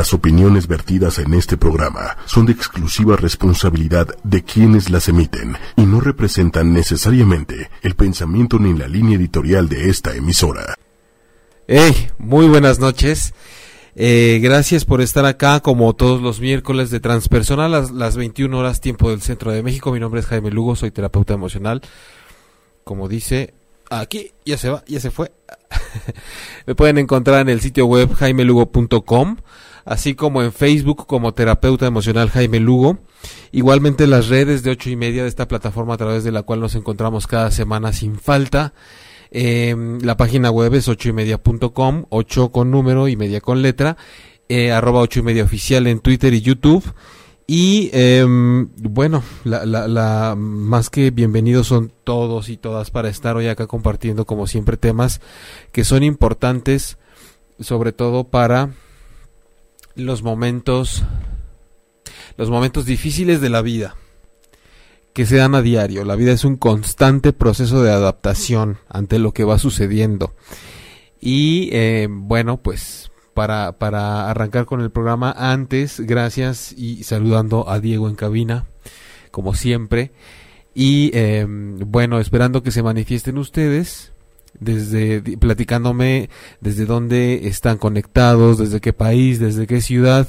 Las opiniones vertidas en este programa son de exclusiva responsabilidad de quienes las emiten y no representan necesariamente el pensamiento ni la línea editorial de esta emisora. Hey, muy buenas noches. Eh, gracias por estar acá como todos los miércoles de Transpersonal las, las 21 horas tiempo del Centro de México. Mi nombre es Jaime Lugo, soy terapeuta emocional. Como dice aquí, ya se va, ya se fue. Me pueden encontrar en el sitio web jaimelugo.com así como en Facebook como terapeuta emocional Jaime Lugo. Igualmente las redes de ocho y media de esta plataforma a través de la cual nos encontramos cada semana sin falta. Eh, la página web es ocho y media.com, ocho con número y media con letra, eh, arroba ocho y media oficial en Twitter y YouTube. Y eh, bueno, la, la, la, más que bienvenidos son todos y todas para estar hoy acá compartiendo como siempre temas que son importantes, sobre todo para los momentos los momentos difíciles de la vida que se dan a diario. La vida es un constante proceso de adaptación ante lo que va sucediendo. Y eh, bueno, pues para, para arrancar con el programa, antes, gracias y saludando a Diego en cabina, como siempre. Y eh, bueno, esperando que se manifiesten ustedes desde platicándome desde dónde están conectados, desde qué país, desde qué ciudad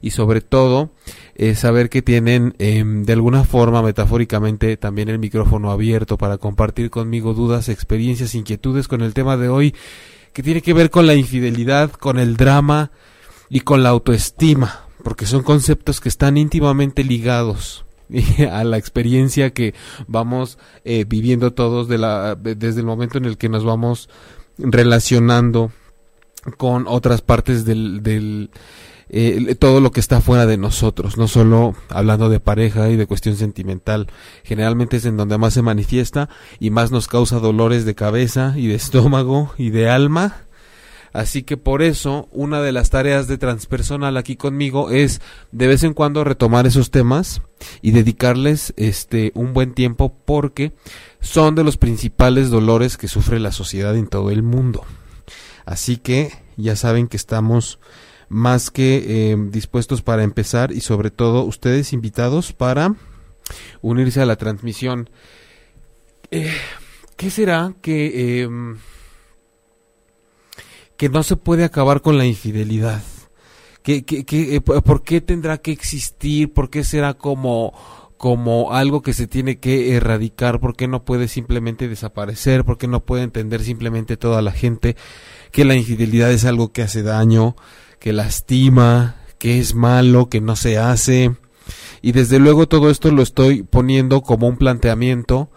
y sobre todo eh, saber que tienen em, de alguna forma metafóricamente también el micrófono abierto para compartir conmigo dudas, experiencias, inquietudes con el tema de hoy que tiene que ver con la infidelidad, con el drama y con la autoestima, porque son conceptos que están íntimamente ligados a la experiencia que vamos eh, viviendo todos de la, desde el momento en el que nos vamos relacionando con otras partes del, eh, todo lo que está fuera de nosotros, no solo hablando de pareja y de cuestión sentimental, generalmente es en donde más se manifiesta y más nos causa dolores de cabeza y de estómago y de alma Así que por eso una de las tareas de transpersonal aquí conmigo es de vez en cuando retomar esos temas y dedicarles este un buen tiempo porque son de los principales dolores que sufre la sociedad en todo el mundo. Así que ya saben que estamos más que eh, dispuestos para empezar y sobre todo ustedes invitados para unirse a la transmisión. Eh, ¿Qué será que em, que no se puede acabar con la infidelidad. Que, que, que, eh, ¿Por qué tendrá que existir? ¿Por qué será como, como algo que se tiene que erradicar? ¿Por qué no puede simplemente desaparecer? ¿Por qué no puede entender simplemente toda la gente que la infidelidad es algo que hace daño, que lastima, que es malo, que no se hace? Y desde luego todo esto lo estoy poniendo como un planteamiento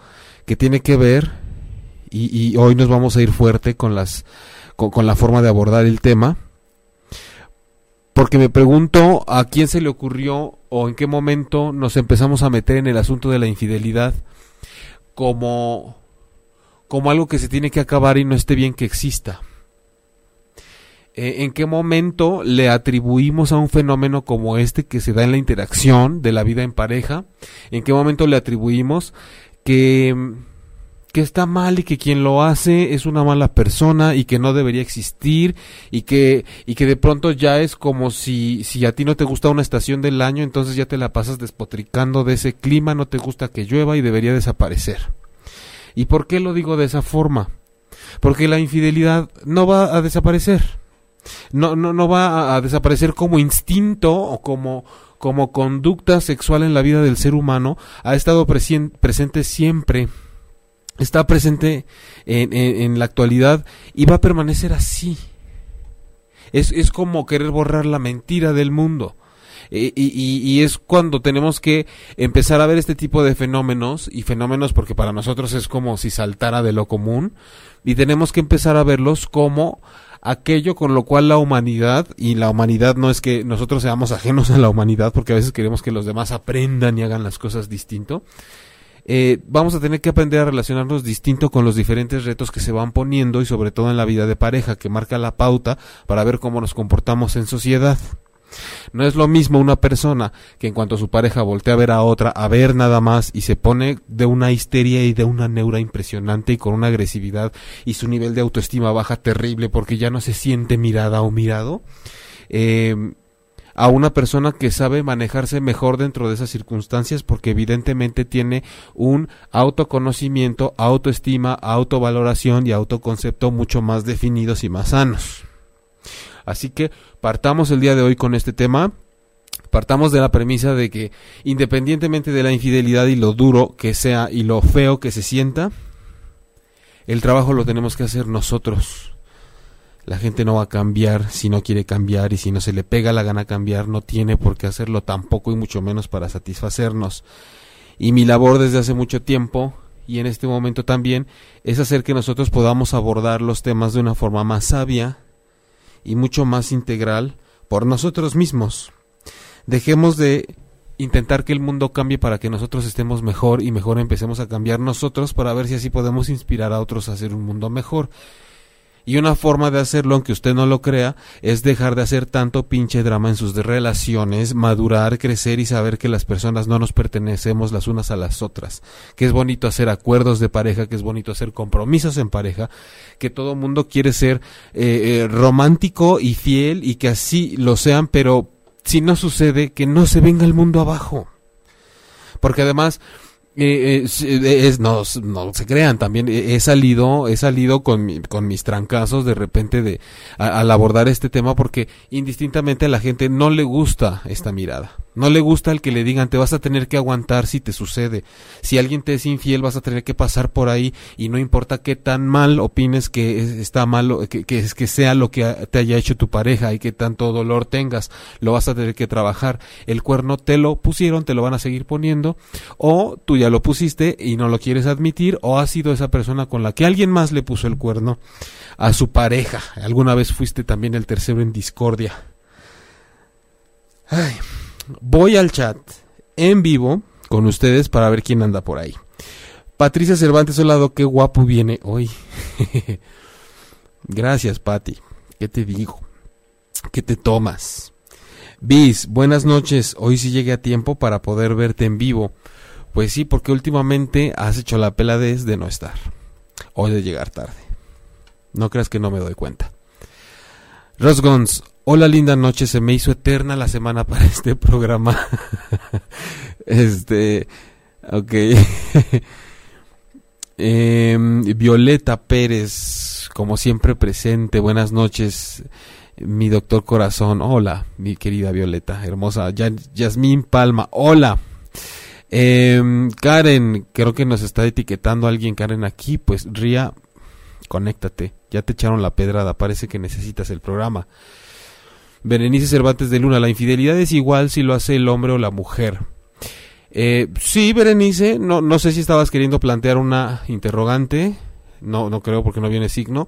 que tiene que ver, y, y hoy nos vamos a ir fuerte con las con, la forma de abordar el tema. Porque me pregunto a quién se le ocurrió o en qué momento nos empezamos a meter en el asunto de la infidelidad como, como algo que se tiene que acabar y no esté bien que exista. Eh, ¿En qué momento le atribuimos a un fenómeno como este que se da en la interacción de la vida en pareja? ¿En qué momento le atribuimos que que está mal y que quien lo hace es una mala persona y que no debería existir y que y que de pronto ya es como si si a ti no te gusta una estación del año, entonces ya te la pasas despotricando de ese clima, no te gusta que llueva y debería desaparecer. ¿Y por qué lo digo de esa forma? Porque la infidelidad no va a desaparecer. No no no va a, desaparecer como instinto o como como conducta sexual en la vida del ser humano, ha estado presente siempre está presente en, en, la actualidad y va a permanecer así. Es, es como querer borrar la mentira del mundo. Y, y, y, es cuando tenemos que empezar a ver este tipo de fenómenos, y fenómenos porque para nosotros es como si saltara de lo común, y tenemos que empezar a verlos como aquello con lo cual la humanidad, y la humanidad no es que nosotros seamos ajenos a la humanidad, porque a veces queremos que los demás aprendan y hagan las cosas distinto, eh, vamos a tener que aprender a relacionarnos distinto con los diferentes retos que se van poniendo y sobre todo en la vida de pareja, que marca la pauta para ver cómo nos comportamos en sociedad. No es lo mismo una persona que en cuanto su pareja voltea a ver a otra, a ver nada más y se pone de una histeria y de una neura impresionante y con una agresividad y su nivel de autoestima baja terrible porque ya no se siente mirada o mirado. Eh, a una persona que sabe manejarse mejor dentro de esas circunstancias porque evidentemente tiene un autoconocimiento, autoestima, autovaloración y autoconcepto mucho más definidos y más sanos. Así que partamos el día de hoy con este tema. Partamos de la premisa de que independientemente de la infidelidad y lo duro que sea y lo feo que se sienta, el trabajo lo tenemos que hacer nosotros la gente no va a cambiar si no quiere cambiar y si no se le pega la gana cambiar no tiene por qué hacerlo tampoco y mucho menos para satisfacernos. Y mi labor desde hace mucho tiempo y en este momento también es hacer que nosotros podamos abordar los temas de una forma más sabia y mucho más integral por nosotros mismos. Dejemos de intentar que el mundo cambie para que nosotros estemos mejor y mejor empecemos a cambiar nosotros para ver si así podemos inspirar a otros a hacer un mundo mejor. Y una forma de hacerlo, aunque usted no lo crea, es dejar de hacer tanto pinche drama en sus relaciones, madurar, crecer y saber que las personas no nos pertenecemos las unas a las otras. Que es bonito hacer acuerdos de pareja, que es bonito hacer compromisos en pareja, que todo mundo quiere ser eh, eh, romántico y fiel y que así lo sean, pero si no sucede, que no se venga el mundo abajo. Porque además, eh, eh, es, no, no se crean, también he salido, he salido con, con mis trancazos de repente de, al abordar este tema porque indistintamente a la gente no le gusta esta mirada. No le gusta el que le digan te vas a tener que aguantar si te sucede. Si alguien te es infiel vas a tener que pasar por ahí y no importa qué tan mal opines que está malo, que, que, que sea lo que te haya hecho tu pareja y que tanto dolor tengas, lo vas a tener que trabajar. El cuerno te lo pusieron, te lo van a seguir poniendo o tú ya lo pusiste y no lo quieres admitir o has sido esa persona con la que alguien más le puso el cuerno a su pareja. Alguna vez fuiste también el tercero en discordia. Ay voy al chat en vivo con ustedes para ver quién anda por ahí. Patricia Cervantes, hola, qué guapo viene hoy. Gracias, Pati. ¿Qué te digo? ¿Qué te tomas? Bis, buenas noches. Hoy sí llegué a tiempo para poder verte en vivo. Pues sí, porque últimamente has hecho la peladez de no estar. O de llegar tarde. No creas que no me doy cuenta. Rosgons, Hola, linda noche. Se me hizo eterna la semana para este programa. este. Ok. Em, Violeta Pérez, como siempre presente. Buenas noches, mi doctor corazón. Hola, mi querida Violeta, hermosa. Yasmín Palma. Hola. Em, Karen, creo que nos está etiquetando alguien, Karen, aquí. Pues Ría, conéctate. Ya te echaron la pedrada. Parece que necesitas el programa. Berenice Cervantes de Luna, la infidelidad es igual si lo hace el hombre o la mujer. Eh, sí, Berenice, no, no sé si estabas queriendo plantear una interrogante, no, no creo porque no viene signo,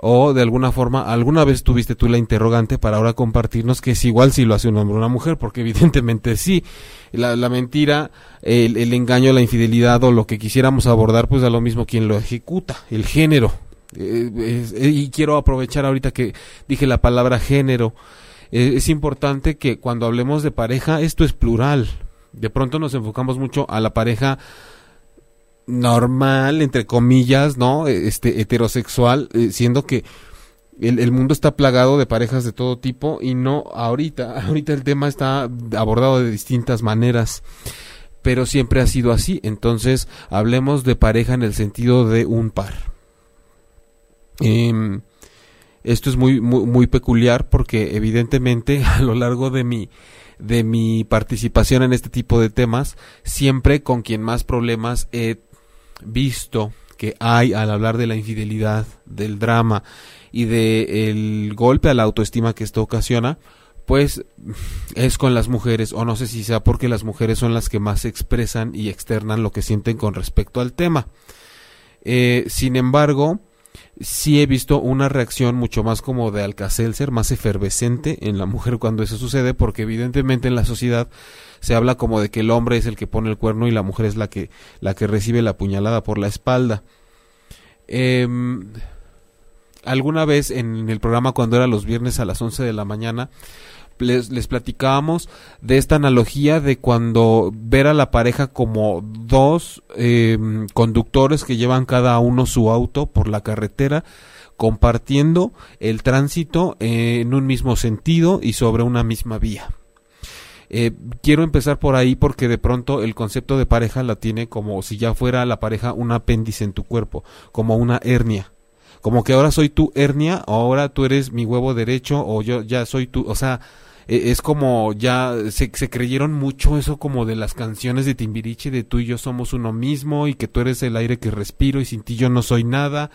o de alguna forma, alguna vez tuviste tú la interrogante para ahora compartirnos que es igual si lo hace un hombre o una mujer, porque evidentemente sí, la, mentira, el, el engaño, la infidelidad o lo que quisiéramos abordar, pues da lo mismo quien lo ejecuta, el género, eh, y quiero aprovechar ahorita que dije la palabra género. Eh, es importante que cuando hablemos de pareja, esto es plural. De pronto nos enfocamos mucho a la pareja normal, entre comillas, ¿no? Este heterosexual, eh, siendo que el, el, mundo está plagado de parejas de todo tipo y no ahorita. Ahorita el tema está abordado de distintas maneras pero siempre ha sido así. Entonces, hablemos de pareja en el sentido de un par. Eh, esto es muy, muy, muy peculiar porque evidentemente a lo largo de mi, de mi participación en este tipo de temas, siempre con quien más problemas he visto que hay al hablar de la infidelidad, del drama y del golpe a la autoestima que esto ocasiona, pues es con las mujeres, o no sé si sea porque las mujeres son las que más expresan y externan lo que sienten con respecto al tema. Eh, sin embargo, sí he visto una reacción mucho más como de Alcacelser, más efervescente en la mujer cuando eso sucede, porque evidentemente en la sociedad se habla como de que el hombre es el que pone el cuerno y la mujer es la que, la que recibe la puñalada por la espalda. Em, alguna vez en el programa cuando era los viernes a las 11 de la mañana, les, platicábamos de esta analogía de cuando ver a la pareja como dos eh, conductores que llevan cada uno su auto por la carretera compartiendo el tránsito en un mismo sentido y sobre una misma vía. Eh, quiero empezar por ahí porque de pronto el concepto de pareja la tiene como si ya fuera la pareja un apéndice en tu cuerpo, como una hernia. Como que ahora soy tu hernia, ahora tú eres mi huevo derecho, o yo ya soy tu, o sea, es como ya se, se, creyeron mucho eso como de las canciones de Timbiriche de tú y yo somos uno mismo y que tú eres el aire que respiro y sin ti yo no soy nada.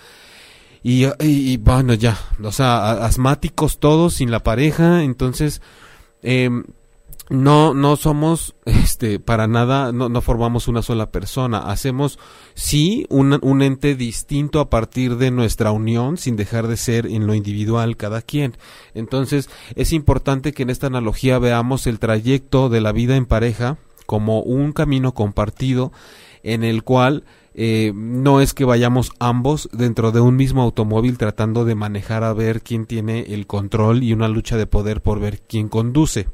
Y, bueno ya o sea asmáticos todos sin la pareja entonces eh, no no somos este para nada no, no formamos una sola persona. Hacemos sí un, un, ente distinto a partir de nuestra unión sin dejar de ser en lo individual cada quien. Entonces es importante que en esta analogía veamos el trayecto de la vida en pareja como un camino compartido en el cual eh, no es que vayamos ambos dentro de un mismo automóvil tratando de manejar a ver quién tiene el control y una lucha de poder por ver quién conduce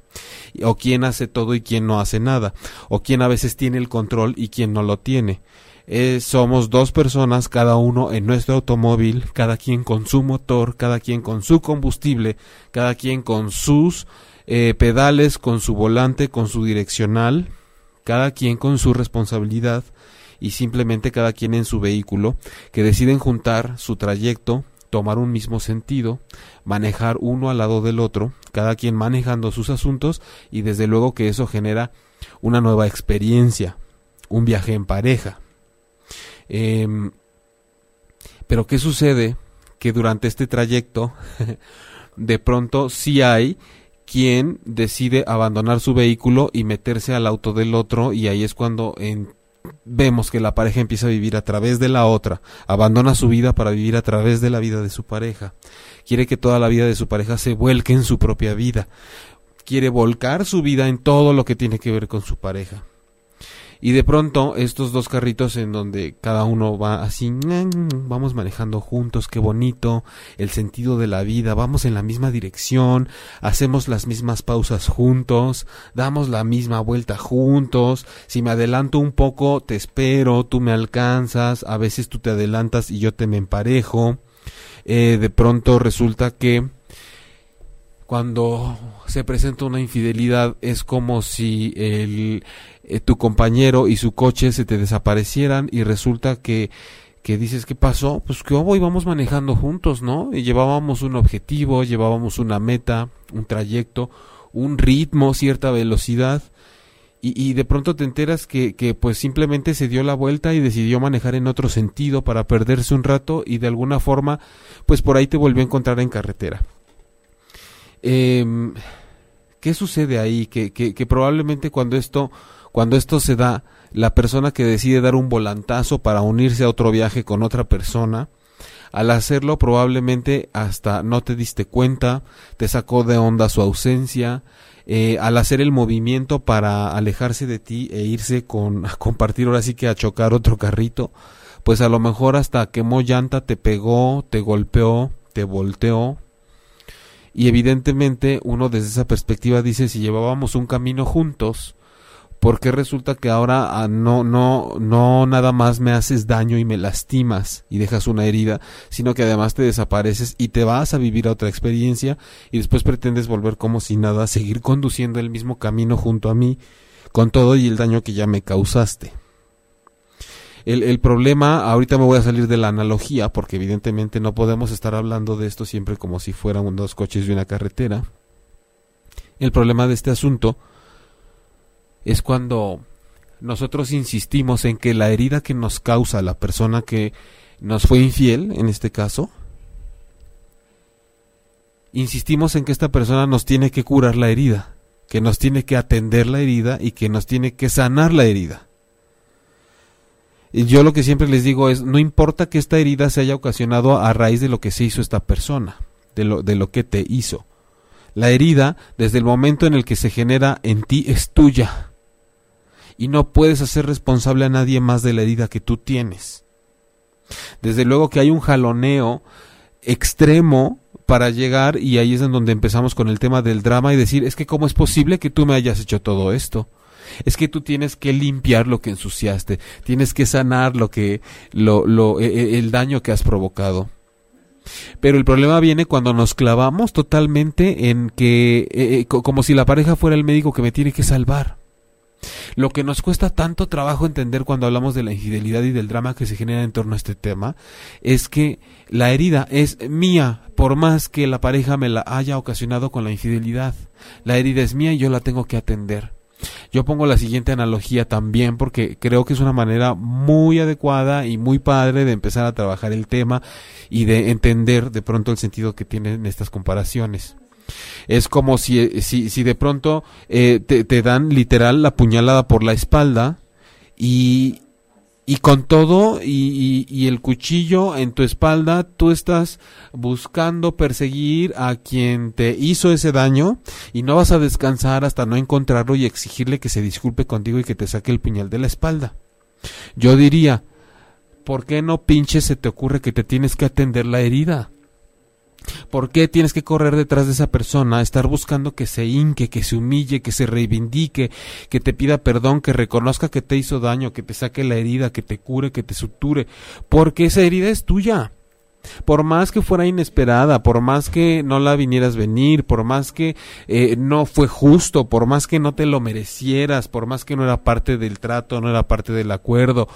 o quién hace todo y quién no hace nada o quién a veces tiene el control y quién no lo tiene. Eh, somos dos personas, cada uno en nuestro automóvil, cada quien con su motor, cada quien con su combustible, cada quien con sus eh, pedales, con su volante, con su direccional, cada quien con su responsabilidad y simplemente cada quien en su vehículo, que deciden juntar su trayecto, tomar un mismo sentido, manejar uno al lado del otro, cada quien manejando sus asuntos y desde luego que eso genera una nueva experiencia, un viaje en pareja. Eh, pero ¿qué sucede? Que durante este trayecto de pronto sí hay quien decide abandonar su vehículo y meterse al auto del otro y ahí es cuando en vemos que la pareja empieza a vivir a través de la otra, abandona su vida para vivir a través de la vida de su pareja, quiere que toda la vida de su pareja se vuelque en su propia vida, quiere volcar su vida en todo lo que tiene que ver con su pareja. Y de pronto estos dos carritos en donde cada uno va así, vamos manejando juntos, qué bonito, el sentido de la vida, vamos en la misma dirección, hacemos las mismas pausas juntos, damos la misma vuelta juntos, si me adelanto un poco te espero, tú me alcanzas, a veces tú te adelantas y yo te me emparejo, eh, de pronto resulta que cuando se presenta una infidelidad es como si el, eh, tu compañero y su coche se te desaparecieran y resulta que que dices qué pasó pues que hoy vamos manejando juntos no y llevábamos un objetivo llevábamos una meta un trayecto un ritmo cierta velocidad. Y, y de pronto te enteras que, que pues simplemente se dio la vuelta y decidió manejar en otro sentido para perderse un rato y de alguna forma pues por ahí te volvió a encontrar en carretera eh, ¿Qué sucede ahí? Que, que, que, probablemente cuando esto, cuando esto se da, la persona que decide dar un volantazo para unirse a otro viaje con otra persona, al hacerlo probablemente hasta no te diste cuenta, te sacó de onda su ausencia, eh, al hacer el movimiento para alejarse de ti e irse con a compartir ahora sí que a chocar otro carrito, pues a lo mejor hasta quemó llanta, te pegó, te golpeó, te volteó, y evidentemente uno desde esa perspectiva dice si llevábamos un camino juntos, ¿por qué resulta que ahora ah, no, no, no nada más me haces daño y me lastimas y dejas una herida, sino que además te desapareces y te vas a vivir a otra experiencia y después pretendes volver como si nada, seguir conduciendo el mismo camino junto a mí, con todo y el daño que ya me causaste? El, problema, ahorita me voy a salir de la analogía, porque evidentemente no podemos estar hablando de esto siempre como si fueran dos coches y una carretera. El problema de este asunto es cuando nosotros insistimos en que la herida que nos causa la persona que nos fue infiel, en este caso, insistimos en que esta persona nos tiene que curar la herida, que nos tiene que atender la herida y que nos tiene que sanar la herida. Yo lo que siempre les digo es, no importa que esta herida se haya ocasionado a raíz de lo que se hizo esta persona, de lo, de lo que te hizo. La herida, desde el momento en el que se genera en ti, es tuya. Y no puedes hacer responsable a nadie más de la herida que tú tienes. Desde luego que hay un jaloneo extremo para llegar y ahí es en donde empezamos con el tema del drama y decir, es que cómo es posible que tú me hayas hecho todo esto es que tú tienes que limpiar lo que ensuciaste, tienes que sanar lo que lo, lo e, e, el daño que has provocado. Pero el problema viene cuando nos clavamos totalmente en que, eh, como si la pareja fuera el médico que me tiene que salvar. Lo que nos cuesta tanto trabajo entender cuando hablamos de la infidelidad y del drama que se genera en torno a este tema es que la herida es mía por más que la pareja me la haya ocasionado con la infidelidad. La herida es mía y yo la tengo que atender. Yo pongo la siguiente analogía también porque creo que es una manera muy adecuada y muy padre de empezar a trabajar el tema y de entender de pronto el sentido que tienen estas comparaciones. Es como si, si, si de pronto eh, te, te dan literal la puñalada por la espalda y, y con todo y, el cuchillo en tu espalda, tú estás buscando perseguir a quien te hizo ese daño y no vas a descansar hasta no encontrarlo y exigirle que se disculpe contigo y que te saque el puñal de la espalda. Yo diría, ¿por qué no pinches se te ocurre que te tienes que atender la herida? ¿Por qué tienes que correr detrás de esa persona, estar buscando que se hinque, que se humille, que se reivindique, que te pida perdón, que reconozca que te hizo daño, que te saque la herida, que te cure, que te suture? Porque esa herida es tuya. Por más que fuera inesperada, por más que no la vinieras venir, por más que eh, no fue justo, por más que no te lo merecieras, por más que no era parte del trato, no era parte del acuerdo,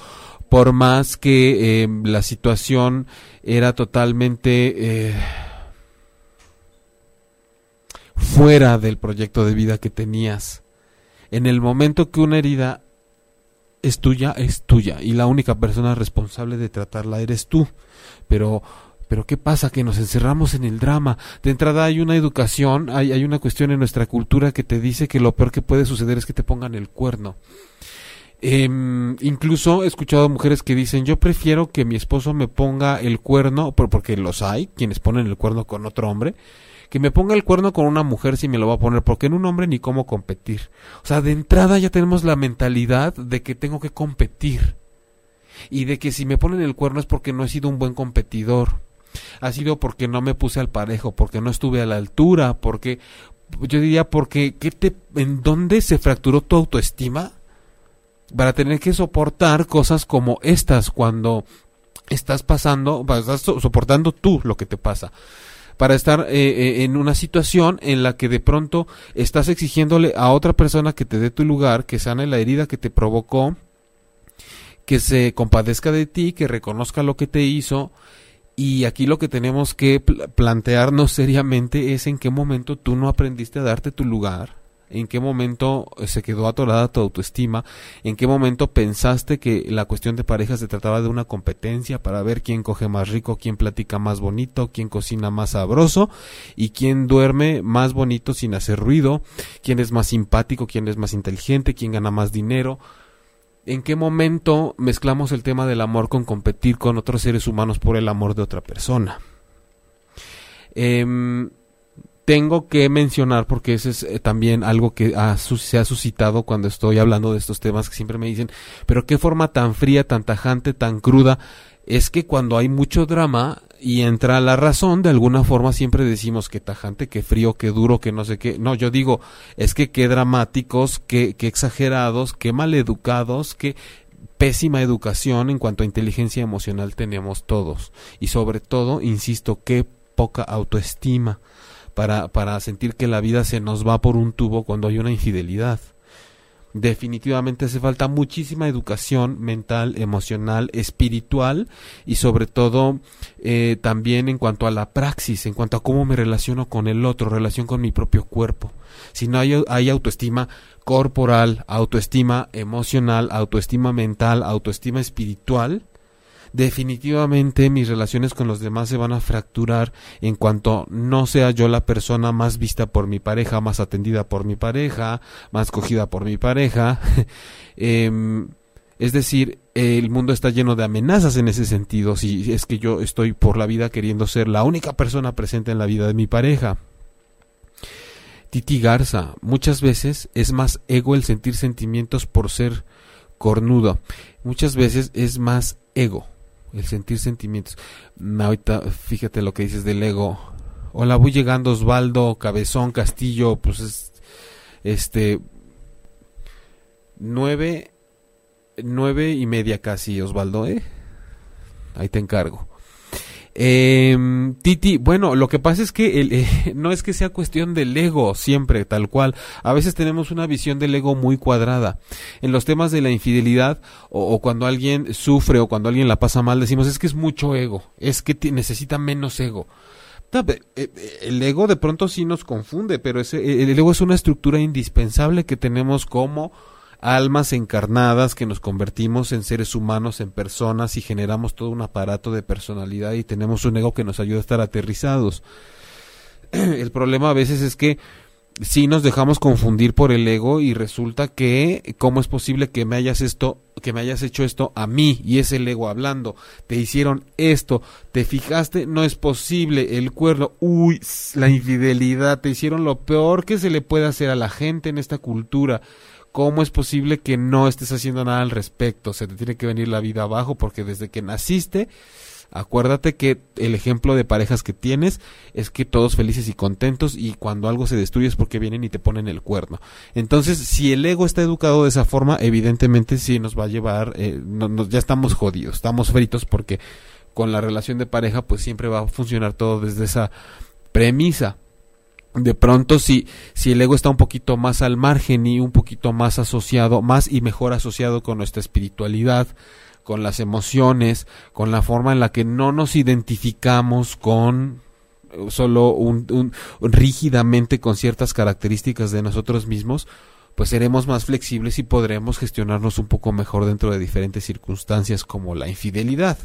por más que eh, la situación era totalmente... Eh, fuera del proyecto de vida que tenías. En el momento que una herida es tuya, es tuya y la única persona responsable de tratarla eres tú. Pero pero ¿qué pasa? Que nos encerramos en el drama. De entrada hay una educación, hay, hay una cuestión en nuestra cultura que te dice que lo peor que puede suceder es que te pongan el cuerno. Eh, incluso he escuchado mujeres que dicen yo prefiero que mi esposo me ponga el cuerno, porque los hay, quienes ponen el cuerno con otro hombre, que me ponga el cuerno con una mujer si me lo va a poner, porque en un hombre ni cómo competir. O sea, de entrada ya tenemos la mentalidad de que tengo que competir. Y de que si me ponen el cuerno es porque no he sido un buen competidor. Ha sido porque no me puse al parejo, porque no estuve a la altura, porque yo diría porque ¿qué te, ¿en dónde se fracturó tu autoestima? Para tener que soportar cosas como estas cuando estás pasando, estás soportando tú lo que te pasa para estar eh, eh, en una situación en la que de pronto estás exigiéndole a otra persona que te dé tu lugar, que sane la herida que te provocó, que se compadezca de ti, que reconozca lo que te hizo. Y aquí lo que tenemos que plantearnos seriamente es en qué momento tú no aprendiste a darte tu lugar, en qué momento eh, se quedó atorada tu autoestima, en qué momento pensaste que la cuestión de pareja se trataba de una competencia para ver quién coge más rico, quién platica más bonito, quién cocina más sabroso y quién duerme más bonito sin hacer ruido, quién es más simpático, quién es más inteligente, quién gana más dinero. ¿En qué momento mezclamos el tema del amor con competir con otros seres humanos por el amor de otra persona? Eh, tengo que mencionar, porque ese es eh, también algo que se ha suscitado cuando estoy hablando de estos temas, que siempre me dicen, pero qué forma tan fría, tan tajante, tan cruda. Es que cuando hay mucho drama y entra la razón, de alguna forma siempre decimos que tajante, que frío, que duro, que no sé qué. No, yo digo, es que qué dramáticos, qué, qué exagerados, qué maleducados, qué pésima educación en cuanto a inteligencia emocional tenemos todos. Y sobre todo, insisto, qué poca autoestima para, para sentir que la vida se nos va por un tubo cuando hay una infidelidad. Definitivamente hace falta muchísima educación mental, emocional, espiritual y sobre todo eh, también en cuanto a la praxis, en cuanto a cómo me relaciono con el otro, relación con mi propio cuerpo. Si no hay, hay autoestima corporal, autoestima emocional, autoestima mental, autoestima espiritual, definitivamente mis relaciones con los demás se van a fracturar en cuanto no sea yo la persona más vista por mi pareja, más atendida por mi pareja, más cogida por mi pareja. Em, es decir, el mundo está lleno de amenazas en ese sentido, si es que yo estoy por la vida queriendo ser la única persona presente en la vida de mi pareja. Titi Garza, muchas veces es más ego el sentir sentimientos por ser cornudo. Muchas veces es más ego el sentir sentimientos. Ahorita fíjate lo que dices del ego. Hola, voy llegando Osvaldo, Cabezón, Castillo, pues es, este nueve nueve y media casi Osvaldo, ¿eh? Ahí te encargo. Eh, Titi, bueno, lo que pasa es que eh, no es que sea cuestión del ego siempre, tal cual. A veces tenemos una visión del ego muy cuadrada. En los temas de la infidelidad o, o cuando alguien sufre o cuando alguien la pasa mal, decimos es que es mucho ego, es que necesita menos ego. Eh, eh, el ego de pronto sí nos confunde, pero ese, el ego es una estructura indispensable que tenemos como almas encarnadas que nos convertimos en seres humanos, en personas y generamos todo un aparato de personalidad y tenemos un ego que nos ayuda a estar aterrizados. El problema a veces es que si nos dejamos confundir por el ego y resulta que cómo es posible que me hayas esto que me hayas hecho esto a mí y es el ego hablando te hicieron esto te fijaste no es posible el cuerno uy la infidelidad te hicieron lo peor que se le puede hacer a la gente en esta cultura ¿Cómo es posible que no estés haciendo nada al respecto? Se te tiene que venir la vida abajo porque desde que naciste, acuérdate que el ejemplo de parejas que tienes es que todos felices y contentos y cuando algo se destruye es porque vienen y te ponen el cuerno. Entonces, si el ego está educado de esa forma, evidentemente sí nos va a llevar, eh, ya estamos jodidos, estamos fritos porque con la relación de pareja pues siempre va a funcionar todo desde esa premisa de pronto si, si el ego está un poquito más al margen y un poquito más asociado, más y mejor asociado con nuestra espiritualidad, con las emociones, con la forma en la que no nos identificamos con eh, solo un, un, rígidamente con ciertas características de nosotros mismos, pues seremos más flexibles y podremos gestionarnos un poco mejor dentro de diferentes circunstancias como la infidelidad.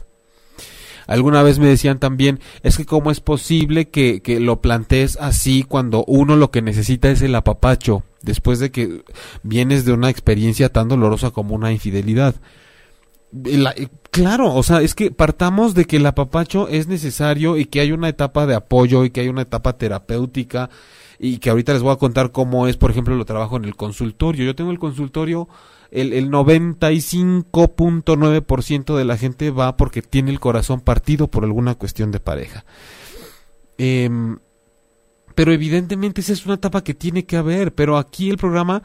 Alguna vez me decían también, es que cómo es posible que, que lo plantees así cuando uno lo que necesita es el apapacho, después de que vienes de una experiencia tan dolorosa como una infidelidad. claro, o sea, es que partamos de que el apapacho es necesario y que hay una etapa de apoyo y que hay una etapa terapéutica y que ahorita les voy a contar cómo es, por ejemplo, lo trabajo en el consultorio. Yo tengo el consultorio el, el 95.9% de la gente va porque tiene el corazón partido por alguna cuestión de pareja. Em, pero evidentemente esa es una etapa que tiene que haber, pero aquí el programa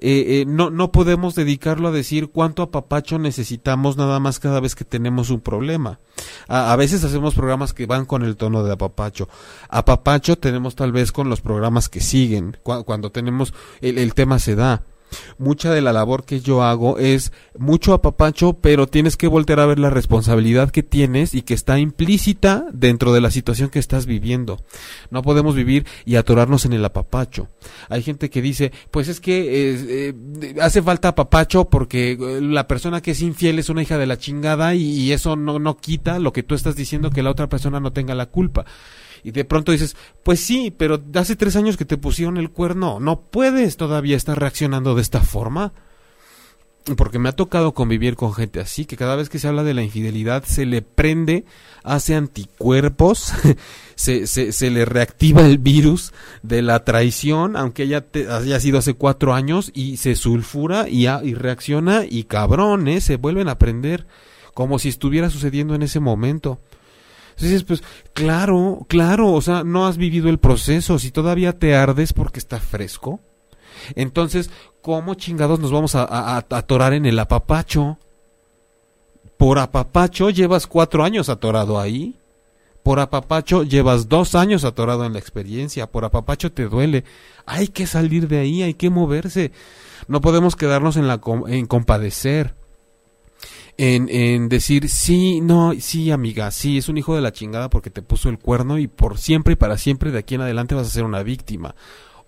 eh, eh, no, no podemos dedicarlo a decir cuánto apapacho necesitamos nada más cada vez que tenemos un problema. A, veces hacemos programas que van con el tono de apapacho. Apapacho tenemos tal vez con los programas que siguen, cuando tenemos el, el tema se da mucha de la labor que yo hago es mucho apapacho, pero tienes que voltear a ver la responsabilidad que tienes y que está implícita dentro de la situación que estás viviendo. No podemos vivir y atorarnos en el apapacho. Hay gente que dice, pues es que eh, hace falta apapacho porque eh, la persona que es infiel es una hija de la chingada y, y eso no, no quita lo que tú estás diciendo que la otra persona no tenga la culpa y de pronto dices, pues sí, pero hace tres años que te pusieron el cuerno, no puedes todavía estar reaccionando de esta forma. Porque me ha tocado convivir con gente así, que cada vez que se habla de la infidelidad se le prende, hace anticuerpos, se, se, se, le reactiva el virus de la traición, aunque ella haya sido hace cuatro años, y se sulfura y, y reacciona y cabrón, ¿eh? se vuelven a prender, como si estuviera sucediendo en ese momento. Entonces, pues, claro, claro, o sea, no has vivido el proceso, si todavía te ardes porque está fresco. Entonces, ¿cómo chingados nos vamos a, atorar en el apapacho? Por apapacho llevas cuatro años atorado ahí. Por apapacho llevas dos años atorado en la experiencia. Por apapacho te duele. Hay que salir de ahí, hay que moverse. No podemos quedarnos en la en compadecer en, en decir, sí, no, sí, amiga, sí, es un hijo de la chingada porque te puso el cuerno y por siempre y para siempre de aquí en adelante vas a ser una víctima.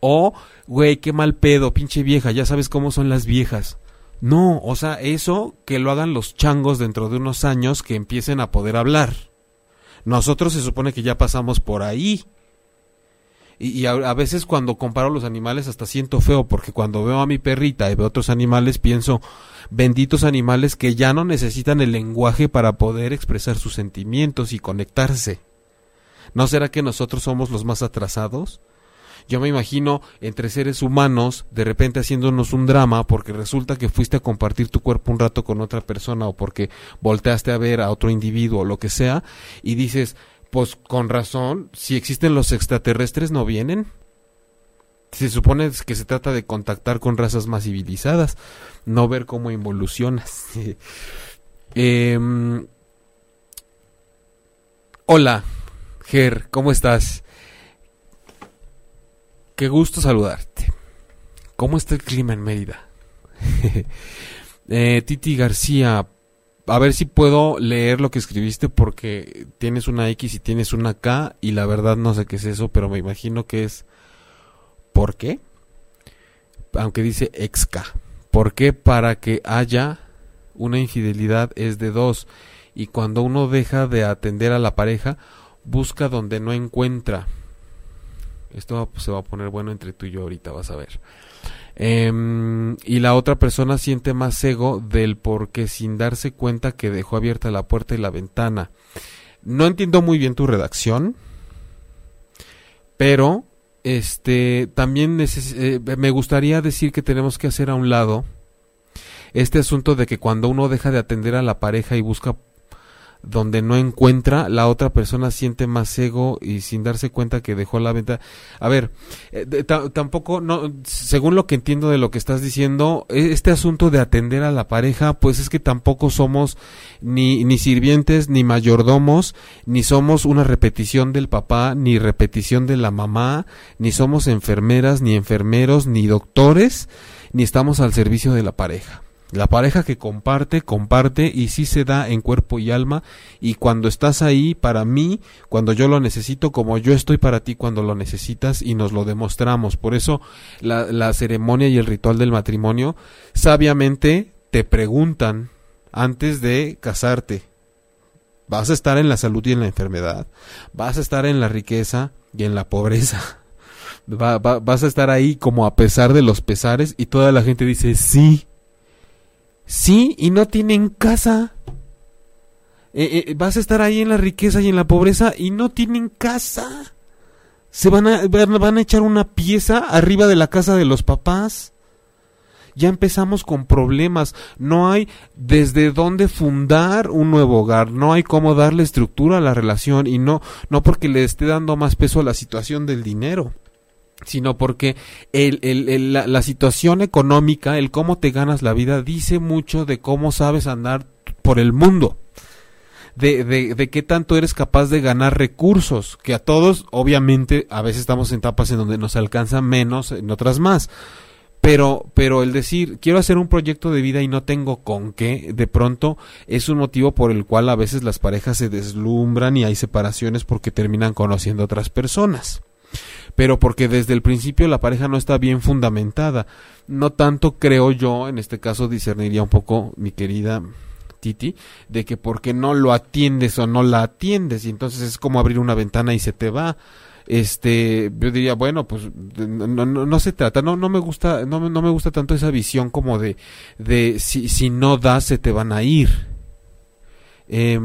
O, güey, qué mal pedo, pinche vieja, ya sabes cómo son las viejas. No, o sea, eso que lo hagan los changos dentro de unos años que empiecen a poder hablar. Nosotros se supone que ya pasamos por ahí. Y, a, veces cuando comparo los animales hasta siento feo porque cuando veo a mi perrita y veo otros animales pienso benditos animales que ya no necesitan el lenguaje para poder expresar sus sentimientos y conectarse. ¿No será que nosotros somos los más atrasados? Yo me imagino entre seres humanos de repente haciéndonos un drama porque resulta que fuiste a compartir tu cuerpo un rato con otra persona o porque volteaste a ver a otro individuo o lo que sea y dices, pues con razón, si existen los extraterrestres no vienen. Se supone que se trata de contactar con razas más civilizadas, no ver cómo involucionas. Em, Hola, Ger, ¿cómo estás? Qué gusto saludarte. ¿Cómo está el clima en Mérida? eh, Titi García, a ver si puedo leer lo que escribiste porque tienes una X y tienes una K y la verdad no sé qué es eso, pero me imagino que es ¿por qué? Aunque dice XK. ¿Por qué? Para que haya una infidelidad es de dos y cuando uno deja de atender a la pareja busca donde no encuentra. Esto se va a poner bueno entre tú y yo ahorita, vas a ver. Em, y la otra persona siente más ego del porque sin darse cuenta que dejó abierta la puerta y la ventana. No entiendo muy bien tu redacción, pero este también eh, me gustaría decir que tenemos que hacer a un lado este asunto de que cuando uno deja de atender a la pareja y busca donde no encuentra, la otra persona siente más ego y sin darse cuenta que dejó la venta. A ver, eh, tampoco, no, según lo que entiendo de lo que estás diciendo, e, este asunto de atender a la pareja, pues es que tampoco somos ni, ni sirvientes, ni mayordomos, ni somos una repetición del papá, ni repetición de la mamá, ni somos enfermeras, ni enfermeros, ni doctores, ni estamos al servicio de la pareja. La pareja que comparte, comparte y sí se da en cuerpo y alma y cuando estás ahí para mí, cuando yo lo necesito, como yo estoy para ti cuando lo necesitas y nos lo demostramos. Por eso la, la ceremonia y el ritual del matrimonio sabiamente te preguntan antes de casarte. ¿Vas a estar en la salud y en la enfermedad? ¿Vas a estar en la riqueza y en la pobreza? vas a estar ahí como a pesar de los pesares y toda la gente dice sí Sí, y no tienen casa. Eh, eh, vas a estar ahí en la riqueza y en la pobreza y no tienen casa. Se van a, van a echar una pieza arriba de la casa de los papás. Ya empezamos con problemas. No hay desde dónde fundar un nuevo hogar. No hay cómo darle estructura a la relación y no, no porque le esté dando más peso a la situación del dinero sino porque el, el, la, la, situación económica, el cómo te ganas la vida, dice mucho de cómo sabes andar por el mundo. De, de, de, qué tanto eres capaz de ganar recursos, que a todos, obviamente, a veces estamos en etapas en donde nos alcanza menos, en otras más. Pero, pero el decir, quiero hacer un proyecto de vida y no tengo con qué, de pronto es un motivo por el cual a veces las parejas se deslumbran y hay separaciones porque terminan conociendo otras personas pero porque desde el principio la pareja no está bien fundamentada. No tanto creo yo, en este caso discerniría un poco mi querida Titi, de que porque no lo atiendes o no la atiendes y entonces es como abrir una ventana y se te va este yo diría bueno pues no, no, no se trata no no me gusta no, no me gusta tanto esa visión como de de si, si no das se te van a ir eh,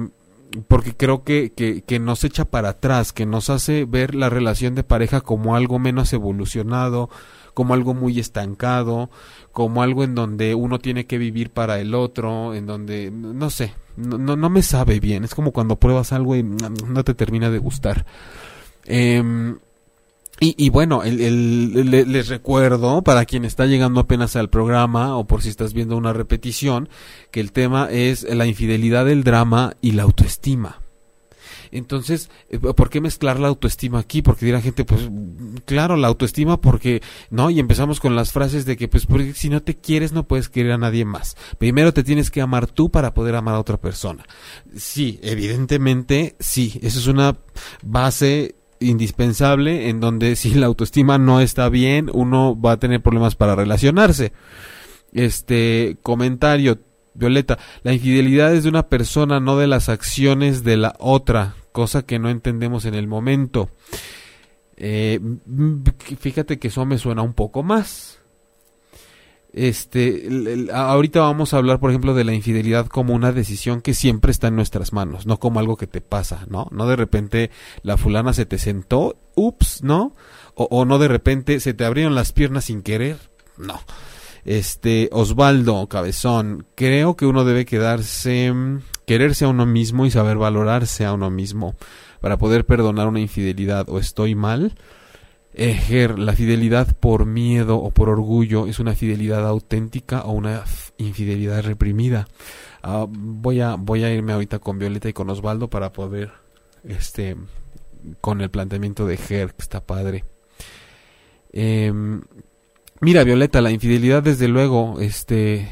porque creo que, que, que, nos echa para atrás, que nos hace ver la relación de pareja como algo menos evolucionado, como algo muy estancado, como algo en donde uno tiene que vivir para el otro, en donde, no sé, no, no, no me sabe bien, es como cuando pruebas algo y no te termina de gustar. Eh, y, y, bueno, el, les recuerdo, para quien está llegando apenas al programa o por si estás viendo una repetición, que el tema es la infidelidad del drama y la autoestima. Entonces, eh, ¿por qué mezclar la autoestima aquí? Porque dirá gente, pues, claro, la autoestima porque, ¿no? Y empezamos con las frases de que, pues, porque si no te quieres no puedes querer a nadie más. Primero te tienes que amar tú para poder amar a otra persona. Sí, evidentemente, sí, eso es una base indispensable en donde si la autoestima no está bien, uno va a tener problemas para relacionarse. Este comentario, Violeta, la infidelidad es de una persona, no de las acciones de la otra, cosa que no entendemos en el momento. Eh, fíjate que eso me suena un poco más este ahorita vamos a hablar por ejemplo de la infidelidad como una decisión que siempre está en nuestras manos no como algo que te pasa no no de repente la fulana se te sentó ups no o, o no de repente se te abrieron las piernas sin querer no. Este Osvaldo Cabezón creo que uno debe quedarse quererse a uno mismo y saber valorarse a uno mismo para poder perdonar una infidelidad o estoy mal Ejer, la fidelidad por miedo o por orgullo es una fidelidad auténtica o una infidelidad reprimida. Ah, voy, a, voy a irme ahorita con Violeta y con Osvaldo para poder este con el planteamiento de Ger, que está padre. Em, mira, Violeta, la infidelidad desde luego, este,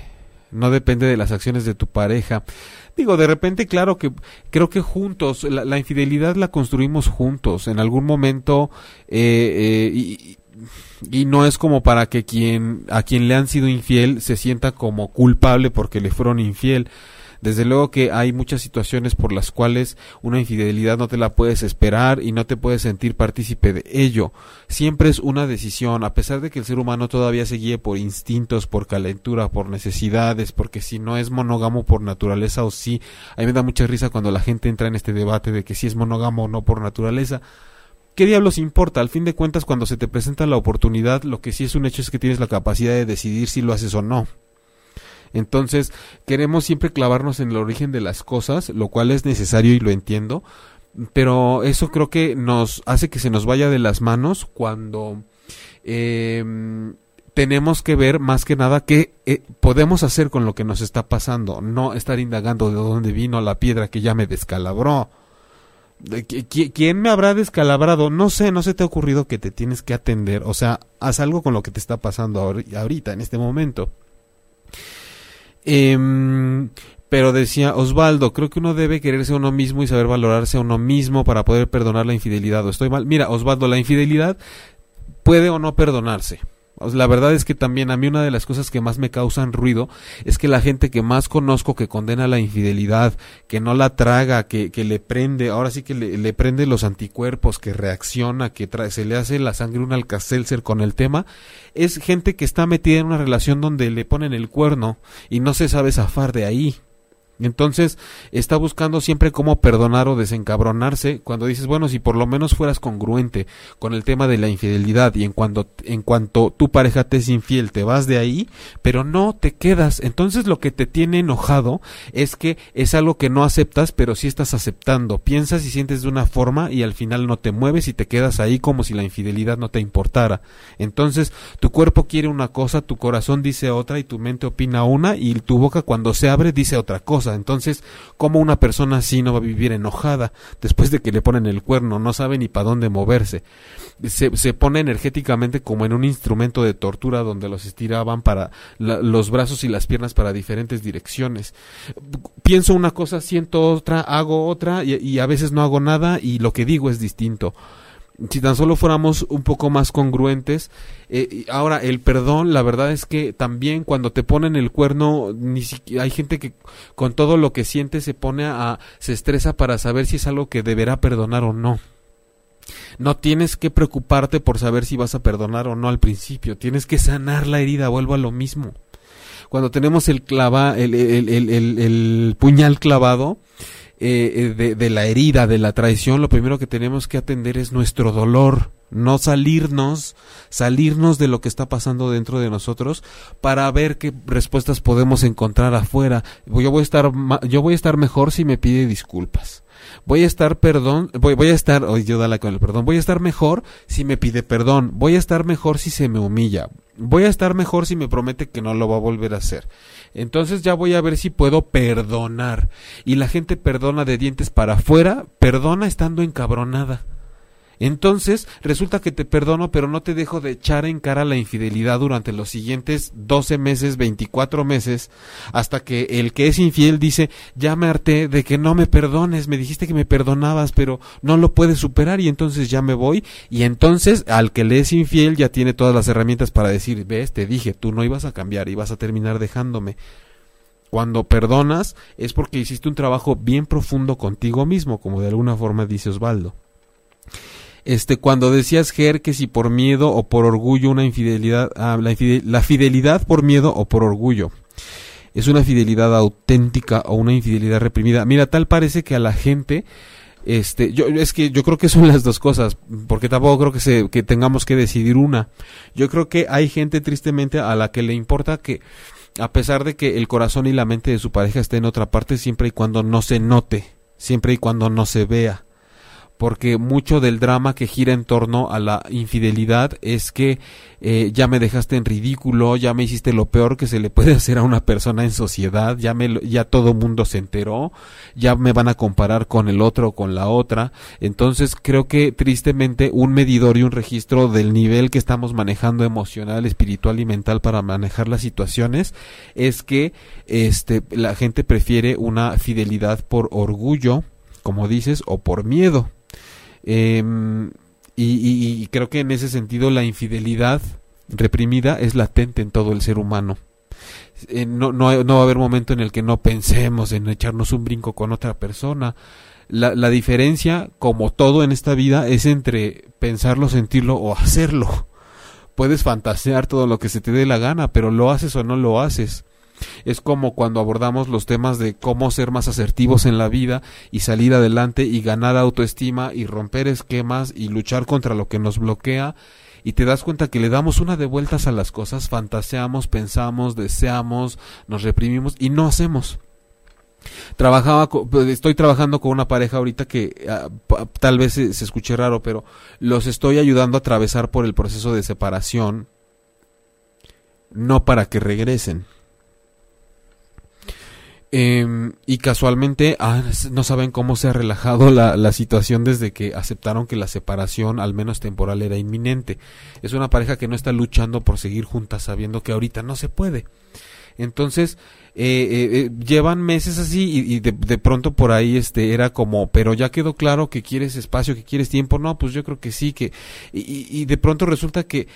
no depende de las acciones de tu pareja. Digo, de repente, claro que creo que juntos, la, infidelidad la construimos juntos. En algún momento, eh, eh, y, y, no es como para que quien, a quien le han sido infiel se sienta como culpable porque le fueron infiel. Desde luego que hay muchas situaciones por las cuales una infidelidad no te la puedes esperar y no te puedes sentir partícipe de ello. Siempre es una decisión, a pesar de que el ser humano todavía se guíe por instintos, por calentura, por necesidades, porque si no es monógamo por naturaleza o sí. A mí me da mucha risa cuando la gente entra en este debate de que si es monógamo o no por naturaleza. ¿Qué diablos importa? Al fin de cuentas, cuando se te presenta la oportunidad, lo que sí es un hecho es que tienes la capacidad de decidir si lo haces o no. Entonces, queremos siempre clavarnos en el origen de las cosas, lo cual es necesario y lo entiendo, pero eso creo que nos hace que se nos vaya de las manos cuando em, tenemos que ver más que nada qué eh, podemos hacer con lo que nos está pasando, no estar indagando de dónde vino la piedra que ya me descalabró. ¿Quién me habrá descalabrado? No sé, no se te ha ocurrido que te tienes que atender. O sea, haz algo con lo que te está pasando ahorita, en este momento. Eh, pero decía Osvaldo, creo que uno debe quererse a uno mismo y saber valorarse a uno mismo para poder perdonar la infidelidad. ¿O estoy mal? Mira, Osvaldo, la infidelidad puede o no perdonarse. La verdad es que también a mí una de las cosas que más me causan ruido es que la gente que más conozco que condena la infidelidad, que no la traga, que, que le prende, ahora sí que le, prende los anticuerpos, que reacciona, que se le hace la sangre un alcacelser con el tema, es gente que está metida en una relación donde le ponen el cuerno y no se sabe zafar de ahí. Entonces está buscando siempre cómo perdonar o desencabronarse cuando dices, bueno, si por lo menos fueras congruente con el tema de la infidelidad y en cuanto, en cuanto tu pareja te es infiel te vas de ahí, pero no te quedas. Entonces lo que te tiene enojado es que es algo que no aceptas, pero sí estás aceptando. Piensas y sientes de una forma y al final no te mueves y te quedas ahí como si la infidelidad no te importara. Entonces tu cuerpo quiere una cosa, tu corazón dice otra y tu mente opina una y tu boca cuando se abre dice otra cosa. Entonces, ¿cómo una persona así no va a vivir enojada después de que le ponen el cuerno? No sabe ni para dónde moverse. Se, se, pone energéticamente como en un instrumento de tortura donde los estiraban para los brazos y las piernas para diferentes direcciones. Pienso una cosa, siento otra, hago otra y a veces no hago nada y lo que digo es distinto si tan solo fuéramos un poco más congruentes. Eh, ahora, el perdón, la verdad es que también cuando te ponen el cuerno, hay gente que con todo lo que siente se pone a, se estresa para saber si es algo que deberá perdonar o no. No tienes que preocuparte por saber si vas a perdonar o no al principio. Tienes que sanar la herida. Vuelvo a lo mismo. Cuando tenemos el clava, el, el, el, el puñal clavado, eh, eh, de, de, la herida, de la traición, lo primero que tenemos que atender es nuestro dolor, no salirnos, salirnos de lo que está pasando dentro de nosotros para ver qué respuestas podemos encontrar afuera. Yo voy a estar, yo voy a estar mejor si me pide disculpas. Voy a estar perdón, voy, voy a estar, oye, yo dale con el perdón, voy a estar mejor si me pide perdón, voy a estar mejor si se me humilla, voy a estar mejor si me promete que no lo va a volver a hacer. Entonces ya voy a ver si puedo perdonar. Y la gente perdona de dientes para afuera, perdona estando encabronada. Entonces resulta que te perdono, pero no te dejo de echar en cara la infidelidad durante los siguientes 12 meses, 24 meses, hasta que el que es infiel dice, ya me harté de que no me perdones, me dijiste que me perdonabas, pero no lo puedes superar y entonces ya me voy. Y entonces al que le es infiel ya tiene todas las herramientas para decir, ves, te dije, tú no ibas a cambiar, ibas a terminar dejándome cuando perdonas es porque hiciste un trabajo bien profundo contigo mismo, como de alguna forma dice Osvaldo. Este, cuando decías, Ger, que si por miedo o por orgullo una infidelidad, ah, la, fidelidad por miedo o por orgullo es una fidelidad auténtica o una infidelidad reprimida. Mira, tal parece que a la gente, este, yo, es que yo creo que son las dos cosas, porque tampoco creo que, se, que tengamos que decidir una. Yo creo que hay gente tristemente a la que le importa que, a pesar de que el corazón y la mente de su pareja esté en otra parte, siempre y cuando no se note, siempre y cuando no se vea porque mucho del drama que gira en torno a la infidelidad es que eh, ya me dejaste en ridículo, ya me hiciste lo peor que se le puede hacer a una persona en sociedad, ya me ya todo mundo se enteró, ya me van a comparar con el otro o con la otra, entonces creo que tristemente un medidor y un registro del nivel que estamos manejando emocional, espiritual y mental para manejar las situaciones es que este la gente prefiere una fidelidad por orgullo, como dices, o por miedo. Em, y, creo que en ese sentido la infidelidad reprimida es latente en todo el ser humano. Eh, no, no, va a haber momento en el que no pensemos en echarnos un brinco con otra persona. La, la diferencia, como todo en esta vida, es entre pensarlo, sentirlo o hacerlo. Puedes fantasear todo lo que se te dé la gana, pero lo haces o no lo haces. Es como cuando abordamos los temas de cómo ser más asertivos en la vida y salir adelante y ganar autoestima y romper esquemas y luchar contra lo que nos bloquea y te das cuenta que le damos una de vueltas a las cosas, fantaseamos, pensamos, deseamos, nos reprimimos y no hacemos. Trabajaba, estoy trabajando con una pareja ahorita que ah, tal vez se, se escuche raro, pero los estoy ayudando a atravesar por el proceso de separación, no para que regresen Em, y casualmente ah, no saben cómo se ha relajado la, la, situación desde que aceptaron que la separación, al menos temporal, era inminente. Es una pareja que no está luchando por seguir juntas sabiendo que ahorita no se puede. Entonces, eh, eh, eh, llevan meses así y, de, de, pronto por ahí este era como, pero ya quedó claro que quieres espacio, que quieres tiempo. No, pues yo creo que sí, que... y, y de pronto resulta que